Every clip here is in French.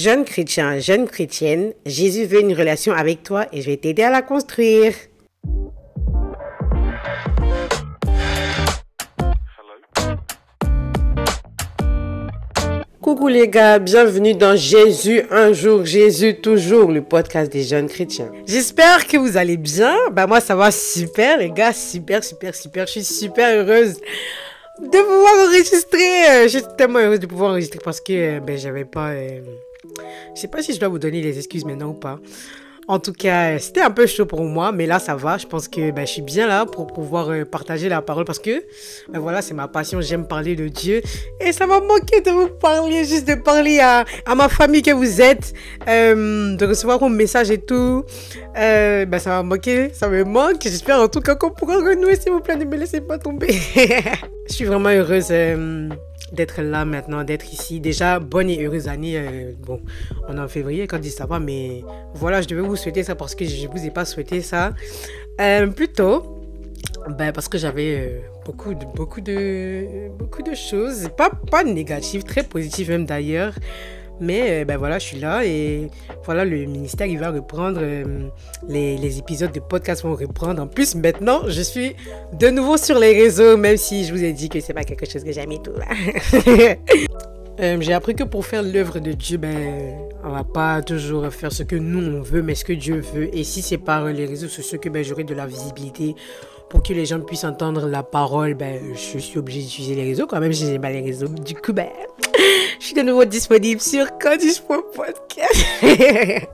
Jeune chrétien, jeune chrétienne, Jésus veut une relation avec toi et je vais t'aider à la construire. Coucou les gars, bienvenue dans Jésus un jour, Jésus toujours, le podcast des jeunes chrétiens. J'espère que vous allez bien. Bah moi ça va super les gars, super super super. Je suis super heureuse de pouvoir enregistrer. Euh, je suis tellement heureuse de pouvoir enregistrer parce que euh, ben j'avais pas. Euh, je sais pas si je dois vous donner les excuses maintenant ou pas. En tout cas, c'était un peu chaud pour moi, mais là, ça va. Je pense que ben, je suis bien là pour pouvoir euh, partager la parole parce que, ben, voilà, c'est ma passion. J'aime parler de Dieu. Et ça m'a manqué de vous parler, juste de parler à, ma famille que vous êtes, euh, de recevoir vos messages et tout. Euh, ben, ça m'a manqué, ça me manque. J'espère en tout cas qu'on pourra renouer, s'il vous plaît. Ne me laissez pas tomber. je suis vraiment heureuse d'être là maintenant, d'être ici. Déjà, bonne et heureuse année. Euh, bon, on est en février quand dit ça va, mais voilà, je devais vous souhaiter ça parce que je ne vous ai pas souhaité ça euh, plus tôt. Ben, parce que j'avais euh, beaucoup de choses, pas, pas négatives, très positives même d'ailleurs. Mais euh, ben voilà, je suis là et voilà, le ministère, il va reprendre, euh, les, épisodes de podcast vont reprendre. En plus, maintenant, je suis de nouveau sur les réseaux, même si je vous ai dit que c'est pas quelque chose que j'aime et tout. euh, J'ai appris que pour faire l'œuvre de Dieu, ben, on va pas toujours faire ce que nous on veut, mais ce que Dieu veut. Et si c'est par les réseaux sociaux que ben, j'aurai de la visibilité, pour que les gens puissent entendre la parole, ben, je suis obligé d'utiliser les réseaux quand même si j'aime pas les réseaux. Du coup, ben, je suis de nouveau disponible sur Podcast.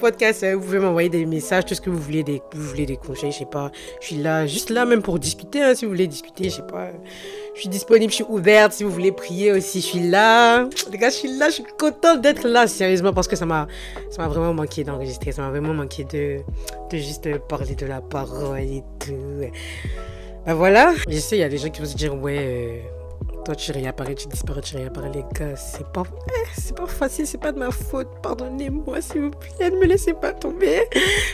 Podcast, vous pouvez m'envoyer des messages, tout ce que vous voulez, des, vous voulez des conseils, je sais pas. Je suis là, juste là même pour discuter, hein, si vous voulez discuter, je sais pas. Je suis disponible, je suis ouverte, si vous voulez prier aussi, je suis là. Les gars, je suis là, je suis contente d'être là, sérieusement, parce que ça m'a, ça m'a vraiment manqué d'enregistrer, ça m'a vraiment manqué de, de juste parler de la parole et tout. Ben voilà, je sais, il y a des gens qui vont se dire, ouais... Euh, toi, tu réapparais, tu disparais, tu réapparais, les gars. C'est pas, c'est pas facile, c'est pas de ma faute. Pardonnez-moi, s'il vous plaît. Ne me laissez pas tomber.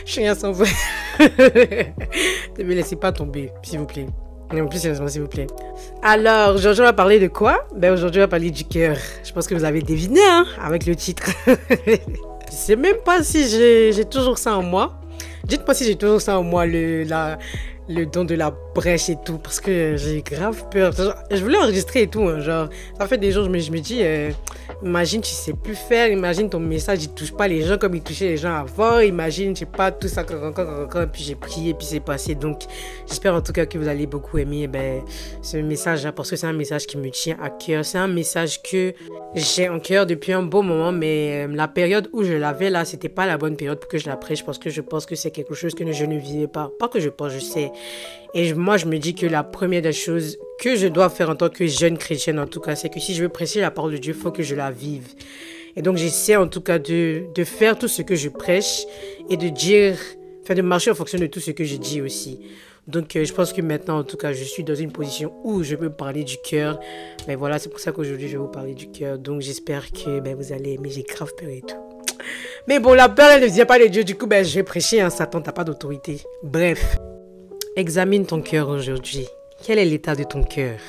Je suis rien sans vous. ne me laissez pas tomber, s'il vous plaît. Et en plus, sérieusement, s'il vous plaît. Alors, aujourd'hui, on va parler de quoi? Ben, aujourd'hui, on va parler du cœur. Je pense que vous avez deviné, hein, avec le titre. Je sais même pas si j'ai toujours ça en moi. Dites-moi si j'ai toujours ça en moi, le, le don de la et tout parce que j'ai grave peur. Je voulais enregistrer et tout, hein, genre ça fait des jours mais je me dis euh, imagine tu sais plus faire, imagine ton message il touche pas les gens comme il touchait les gens avant, imagine je sais pas tout ça encore puis j'ai prié puis c'est passé. Donc j'espère en tout cas que vous allez beaucoup aimer ben ce message là parce que c'est un message qui me tient à cœur, c'est un message que j'ai en cœur depuis un bon moment mais euh, la période où je l'avais là, c'était pas la bonne période pour que je la prêche parce que je pense que c'est quelque chose que je ne vivais pas, pas que je pense, je sais. Et moi, je me dis que la première des choses que je dois faire en tant que jeune chrétienne, en tout cas, c'est que si je veux prêcher la parole de Dieu, il faut que je la vive. Et donc, j'essaie en tout cas de, faire tout ce que je prêche et de dire, enfin, de marcher en fonction de tout ce que je dis aussi. Donc, euh, je pense que maintenant, en tout cas, je suis dans une position où je peux parler du cœur. Mais voilà, c'est pour ça qu'aujourd'hui, je vais vous parler du cœur. Donc, j'espère que ben, vous allez aimer. J'ai grave peur et tout. Mais bon, la peur, elle ne vient pas de Dieu. Du coup, ben, je vais prêcher. Hein, Satan, t'as pas d'autorité. Bref. Examine ton cœur aujourd'hui. Quel est l'état de ton cœur?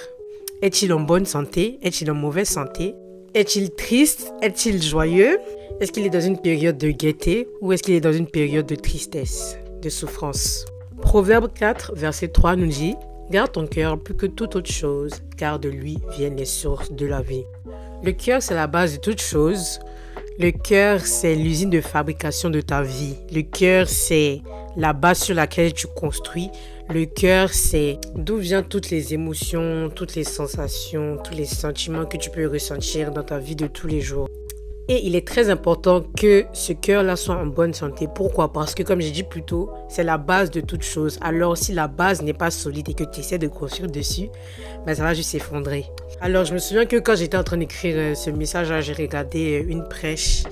Est-il en bonne santé? Est-il en mauvaise santé? Est-il triste? Est-il joyeux? Est-ce qu'il est dans une période de gaieté ou est-ce qu'il est dans une période de tristesse, de souffrance? Proverbe 4, verset 3 nous dit Garde ton cœur plus que toute autre chose, car de lui viennent les sources de la vie. Le cœur, c'est la base de toute chose. Le cœur, c'est l'usine de fabrication de ta vie. Le cœur, c'est la base sur laquelle tu construis. Le cœur, c'est d'où viennent toutes les émotions, toutes les sensations, tous les sentiments que tu peux ressentir dans ta vie de tous les jours. Et il est très important que ce cœur-là soit en bonne santé. Pourquoi? Parce que comme j'ai dit plus tôt, c'est la base de toute chose. Alors si la base n'est pas solide et que tu essaies de construire dessus, ben ça va juste s'effondrer. Alors je me souviens que quand j'étais en train d'écrire euh, ce message-là, j'ai regardé euh, une prêche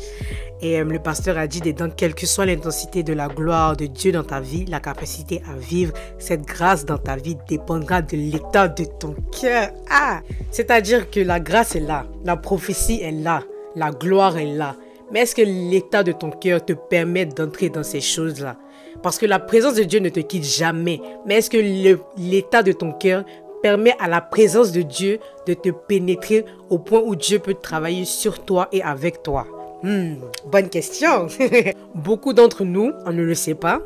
et euh, le pasteur a dit dans quelle que soit l'intensité de la gloire de Dieu dans ta vie, la capacité à vivre cette grâce dans ta vie dépendra de l'état de ton cœur. Ah, c'est-à-dire que la grâce est là, la prophétie est là, la gloire est là. Mais est-ce que l'état de ton cœur te permet d'entrer dans ces choses-là? Parce que la présence de Dieu ne te quitte jamais. Mais est-ce que l'état de ton cœur permet à la présence de Dieu de te pénétrer au point où Dieu peut travailler sur toi et avec toi? Hmm, bonne question. Beaucoup d'entre nous, on ne le sait pas,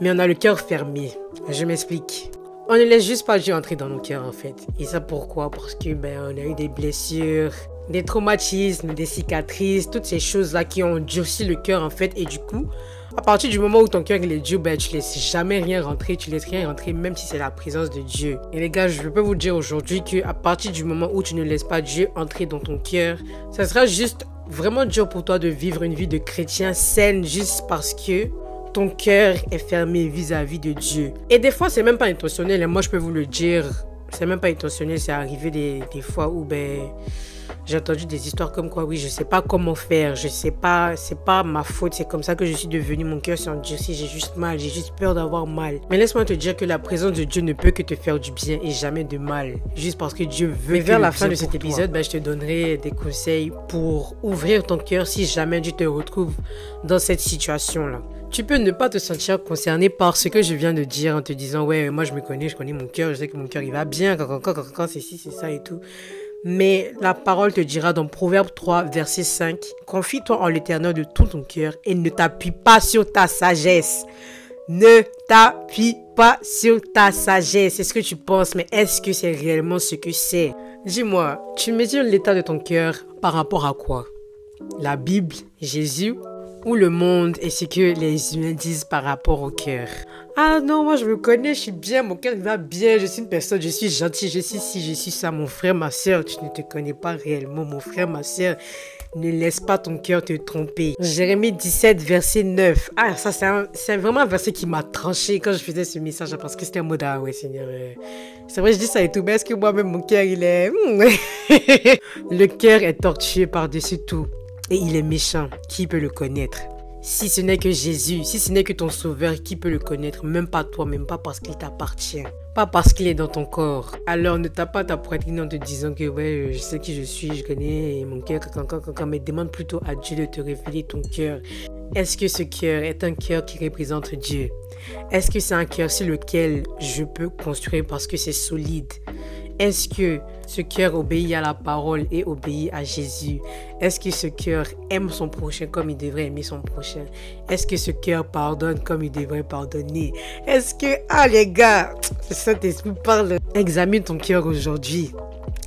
mais on a le cœur fermé. Je m'explique. On ne laisse juste pas Dieu entrer dans nos cœurs en fait. Et ça pourquoi? Parce que ben on a eu des blessures, des traumatismes, des cicatrices, toutes ces choses-là qui ont durci le cœur en fait. Et du coup, à partir du moment où ton cœur est dur, ben, tu laisses jamais rien rentrer, tu laisses rien rentrer, même si c'est la présence de Dieu. Et les gars, je peux vous dire aujourd'hui que à partir du moment où tu ne laisses pas Dieu entrer dans ton cœur, ça sera juste vraiment dur pour toi de vivre une vie de chrétien saine juste parce que ton cœur est fermé vis-à-vis de Dieu. Et des fois, c'est même pas intentionnel. Et moi, je peux vous le dire, c'est même pas intentionnel. C'est arrivé des, des fois où ben j'ai entendu des histoires comme quoi, oui, je sais pas comment faire, je sais pas, c'est pas ma faute, c'est comme ça que je suis devenu, mon cœur s'est endurci, j'ai juste mal, j'ai juste peur d'avoir mal. Mais laisse-moi te dire que la présence de Dieu ne peut que te faire du bien et jamais de mal, juste parce que Dieu veut. Mais vers la fin de cet épisode, ben, je te donnerai des conseils pour ouvrir ton cœur si jamais tu te retrouves dans cette situation-là. Tu peux ne pas te sentir concerné par ce que je viens de dire en te disant ouais moi je me connais, je connais mon cœur, je sais que mon cœur il va bien quand, quand, quand, quand c'est ci, c'est ça et tout. Mais la parole te dira dans Proverbe 3, verset 5, Confie-toi en l'éternel de tout ton cœur et ne t'appuie pas sur ta sagesse. Ne t'appuie pas sur ta sagesse. C'est ce que tu penses, mais est-ce que c'est réellement ce que c'est? Dis-moi, tu mesures l'état de ton cœur par rapport à quoi? La Bible, Jésus ou le monde et ce que les humains disent par rapport au cœur. Ah non, moi je me connais, je suis bien, mon cœur va bien, je suis une personne, je suis gentil, je suis ci, je suis ça. Mon frère, ma soeur, tu ne te connais pas réellement. Mon frère, ma soeur, ne laisse pas ton cœur te tromper. Jérémie 17, verset 9. Ah, ça, c'est vraiment un verset qui m'a tranché quand je faisais ce message parce que c'était un mode, ah Seigneur. Euh, c'est vrai, je dis ça et tout, mais est-ce que moi-même, mon cœur, il est. Hmm, le cœur est tortueux par-dessus tout et il est méchant. Qui peut le connaître? Si ce n'est que Jésus, si ce n'est que ton Sauveur, qui peut le connaître? Même pas toi, même pas parce qu'il t'appartient. Pas parce qu'il est dans ton corps. Alors ne tape pas ta poitrine en te disant que ouais, je sais qui je suis, je connais mon cœur, mais demande plutôt à Dieu de te révéler ton cœur. Est-ce que ce cœur est un cœur qui représente Dieu? Est-ce que c'est un cœur sur lequel je peux construire parce que c'est solide? Est-ce que ce cœur obéit à la parole et obéit à Jésus? Est-ce que ce cœur aime son prochain comme il devrait aimer son prochain? Est-ce que ce cœur pardonne comme il devrait pardonner? Est-ce que, ah les gars, le Saint-Esprit parle? Examine ton cœur aujourd'hui.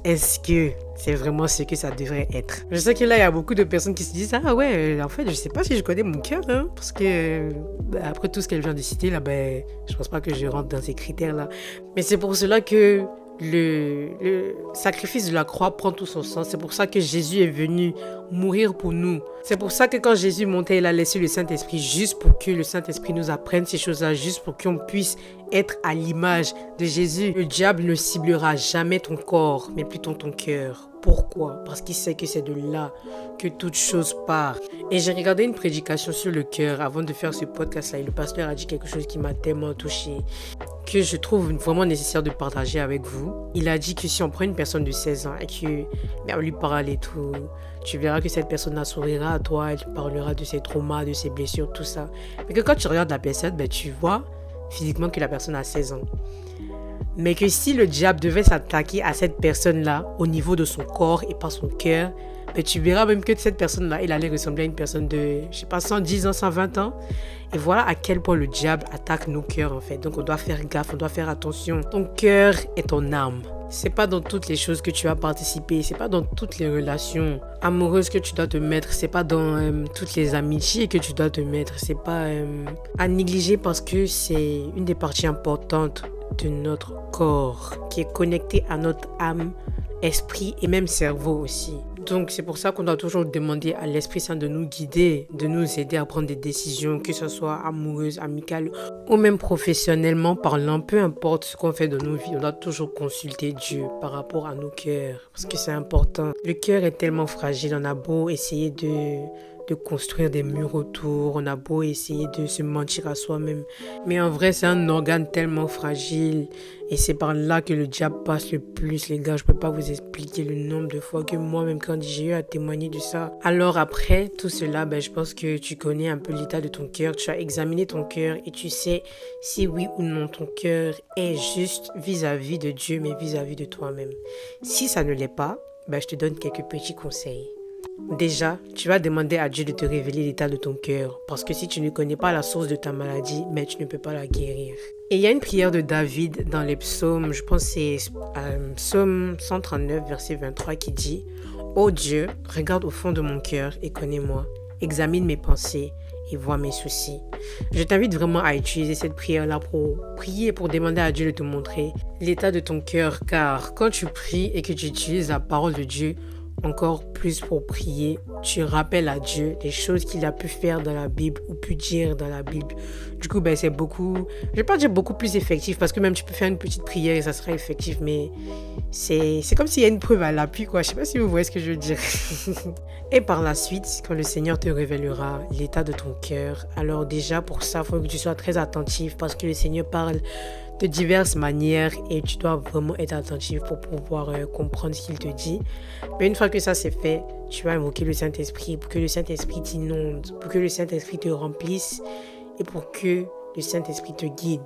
Est-ce que c'est vraiment ce que ça devrait être? Je sais que là, il y a beaucoup de personnes qui se disent Ah ouais, en fait, je sais pas si je connais mon cœur, hein, parce que bah, après tout ce qu'elle vient de citer, là, ben, je pense pas que je rentre dans ces critères-là. Mais c'est pour cela que le, sacrifice de la croix prend tout son sens. C'est pour ça que Jésus est venu mourir pour nous. C'est pour ça que quand Jésus montait, il a laissé le Saint-Esprit juste pour que le Saint-Esprit nous apprenne ces choses-là, juste pour qu'on puisse être à l'image de Jésus. Le diable ne ciblera jamais ton corps, mais plutôt ton cœur. Pourquoi? Parce qu'il sait que c'est de là que toute chose part. Et j'ai regardé une prédication sur le cœur avant de faire ce podcast-là. Et le pasteur a dit quelque chose qui m'a tellement touché, que je trouve vraiment nécessaire de partager avec vous. Il a dit que si on prend une personne de 16 ans et que ben, on lui parle et tout, tu verras que cette personne-là sourira à toi, elle parlera de ses traumas, de ses blessures, tout ça. Mais que quand tu regardes la personne, ben, tu vois physiquement que la personne a 16 ans. Mais que si le diable devait s'attaquer à cette personne-là au niveau de son corps et pas son cœur, ben tu verras même que cette personne-là, elle allait ressembler à une personne de, je sais pas, 110 ans, 120 ans. Et voilà à quel point le diable attaque nos cœurs en fait. Donc on doit faire gaffe, on doit faire attention. Ton cœur est ton âme. C'est pas dans toutes les choses que tu vas participer, c'est pas dans toutes les relations amoureuses que tu dois te mettre, c'est pas dans euh, toutes les amitiés que tu dois te mettre, c'est pas euh, à négliger parce que c'est une des parties importantes de notre corps qui est connecté à notre âme, esprit et même cerveau aussi. Donc c'est pour ça qu'on doit toujours demander à l'Esprit Saint de nous guider, de nous aider à prendre des décisions, que ce soit amoureuses, amicales ou même professionnellement parlant, peu importe ce qu'on fait de nos vies, on doit toujours consulter Dieu par rapport à nos cœurs, parce que c'est important. Le cœur est tellement fragile, on a beau essayer de de construire des murs autour, on a beau essayer de se mentir à soi-même. Mais en vrai, c'est un organe tellement fragile et c'est par là que le diable passe le plus, les gars. Je peux pas vous expliquer le nombre de fois que moi-même, quand j'ai eu à témoigner de ça. Alors après tout cela, ben, je pense que tu connais un peu l'état de ton cœur. Tu as examiné ton cœur et tu sais si oui ou non ton cœur est juste vis-à-vis de Dieu, mais vis-à-vis de toi-même. Si ça ne l'est pas, ben, je te donne quelques petits conseils. Déjà, tu vas demander à Dieu de te révéler l'état de ton cœur, parce que si tu ne connais pas la source de ta maladie, mais tu ne peux pas la guérir. Et il y a une prière de David dans les psaumes, je pense c'est euh, psaume 139, verset 23, qui dit Ô Dieu, regarde au fond de mon cœur et connais-moi, examine mes pensées et vois mes soucis. Je t'invite vraiment à utiliser cette prière-là pour prier, pour demander à Dieu de te montrer l'état de ton cœur, car quand tu pries et que tu utilises la parole de Dieu, encore plus pour prier. Tu rappelles à Dieu les choses qu'il a pu faire dans la Bible ou pu dire dans la Bible. Du coup, ben, c'est beaucoup, je vais pas dire beaucoup plus effectif parce que même tu peux faire une petite prière et ça sera effectif, mais c'est, c'est comme s'il y a une preuve à l'appui, quoi. Je sais pas si vous voyez ce que je veux dire. et par la suite, quand le Seigneur te révélera l'état de ton cœur, alors déjà pour ça, faut que tu sois très attentif parce que le Seigneur parle de diverses manières et tu dois vraiment être attentif pour pouvoir euh, comprendre ce qu'il te dit. Mais une fois que ça c'est fait, tu vas invoquer le Saint-Esprit pour que le Saint-Esprit t'inonde, pour que le Saint-Esprit te remplisse et pour que le Saint-Esprit te guide.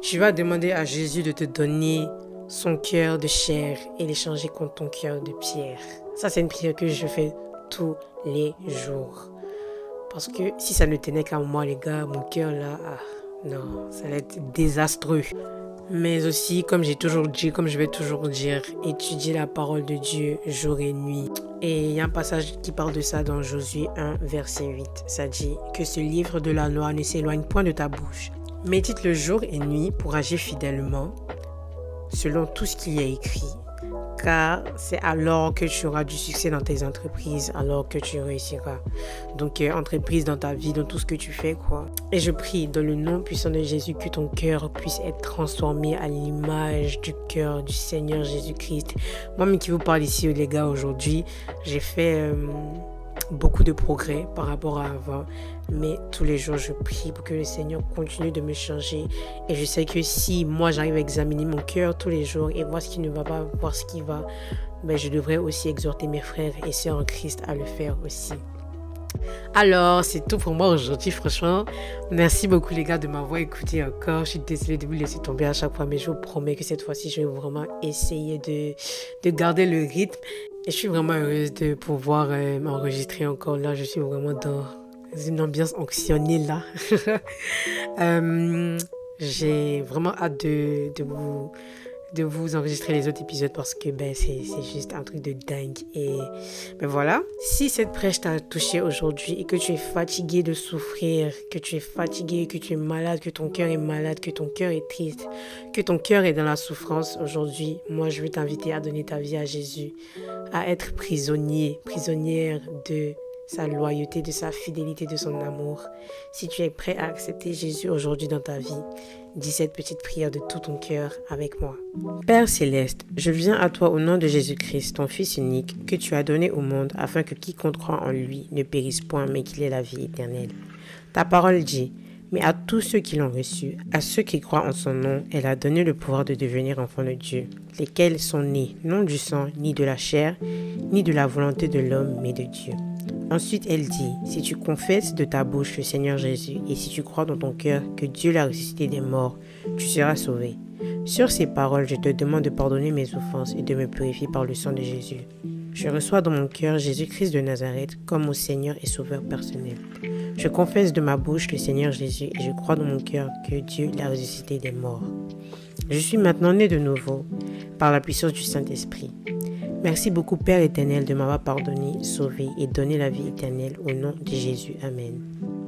Tu vas demander à Jésus de te donner son cœur de chair et l'échanger contre ton cœur de pierre. Ça, c'est une prière que je fais tous les jours. Parce que si ça ne tenait qu'à moi, les gars, mon cœur là, ah, non, ça va être désastreux. Mais aussi, comme j'ai toujours dit, comme je vais toujours dire, étudier la parole de Dieu jour et nuit. Et il y a un passage qui parle de ça dans Josué 1, verset 8. Ça dit que ce livre de la loi ne s'éloigne point de ta bouche. Médite le jour et nuit pour agir fidèlement selon tout ce qui est écrit car c'est alors que tu auras du succès dans tes entreprises, alors que tu réussiras. Donc, euh, entreprise dans ta vie, dans tout ce que tu fais, quoi. Et je prie dans le nom puissant de Jésus que ton cœur puisse être transformé à l'image du cœur du Seigneur Jésus-Christ. Moi-même qui vous parle ici, les gars, aujourd'hui, j'ai fait... Euh, beaucoup de progrès par rapport à avant. Mais tous les jours, je prie pour que le Seigneur continue de me changer. Et je sais que si moi, j'arrive à examiner mon cœur tous les jours et voir ce qui ne va pas, voir ce qui va, ben, je devrais aussi exhorter mes frères et sœurs en Christ à le faire aussi. Alors, c'est tout pour moi aujourd'hui, franchement. Merci beaucoup, les gars, de m'avoir écouté encore. Je suis désolée de vous laisser tomber à chaque fois, mais je vous promets que cette fois-ci, je vais vraiment essayer de, de garder le rythme et je suis vraiment heureuse de pouvoir euh, m'enregistrer encore là. Je suis vraiment dans une ambiance anxionnée là. Euh, j'ai vraiment hâte de vous de vous enregistrer les autres épisodes parce que ben, c'est juste un truc de dingue. Et ben voilà, si cette prêche t'a touché aujourd'hui et que tu es fatigué de souffrir, que tu es fatigué, que tu es malade, que ton cœur est malade, que ton cœur est triste, que ton cœur est dans la souffrance aujourd'hui, moi je veux t'inviter à donner ta vie à Jésus, à être prisonnier, prisonnière de sa loyauté, de sa fidélité, de son amour. Si tu es prêt à accepter Jésus aujourd'hui dans ta vie, dis cette petite prière de tout ton cœur avec moi. Père céleste, je viens à toi au nom de Jésus-Christ, ton Fils unique, que tu as donné au monde afin que quiconque croit en lui ne périsse point, mais qu'il ait la vie éternelle. Ta parole dit, mais à tous ceux qui l'ont reçu, à ceux qui croient en son nom, elle a donné le pouvoir de devenir enfants de Dieu, lesquels sont nés non du sang, ni de la chair, ni de la volonté de l'homme, mais de Dieu. Ensuite, elle dit, si tu confesses de ta bouche le Seigneur Jésus et si tu crois dans ton cœur que Dieu l'a ressuscité des morts, tu seras sauvé. Sur ces paroles, je te demande de pardonner mes offenses et de me purifier par le sang de Jésus. Je reçois dans mon cœur Jésus-Christ de Nazareth comme mon Seigneur et Sauveur personnel. Je confesse de ma bouche le Seigneur Jésus et je crois dans mon cœur que Dieu l'a ressuscité des morts. Je suis maintenant né de nouveau par la puissance du Saint-Esprit. Merci beaucoup Père éternel de m'avoir pardonné, sauvé et donné la vie éternelle au nom de Jésus. Amen.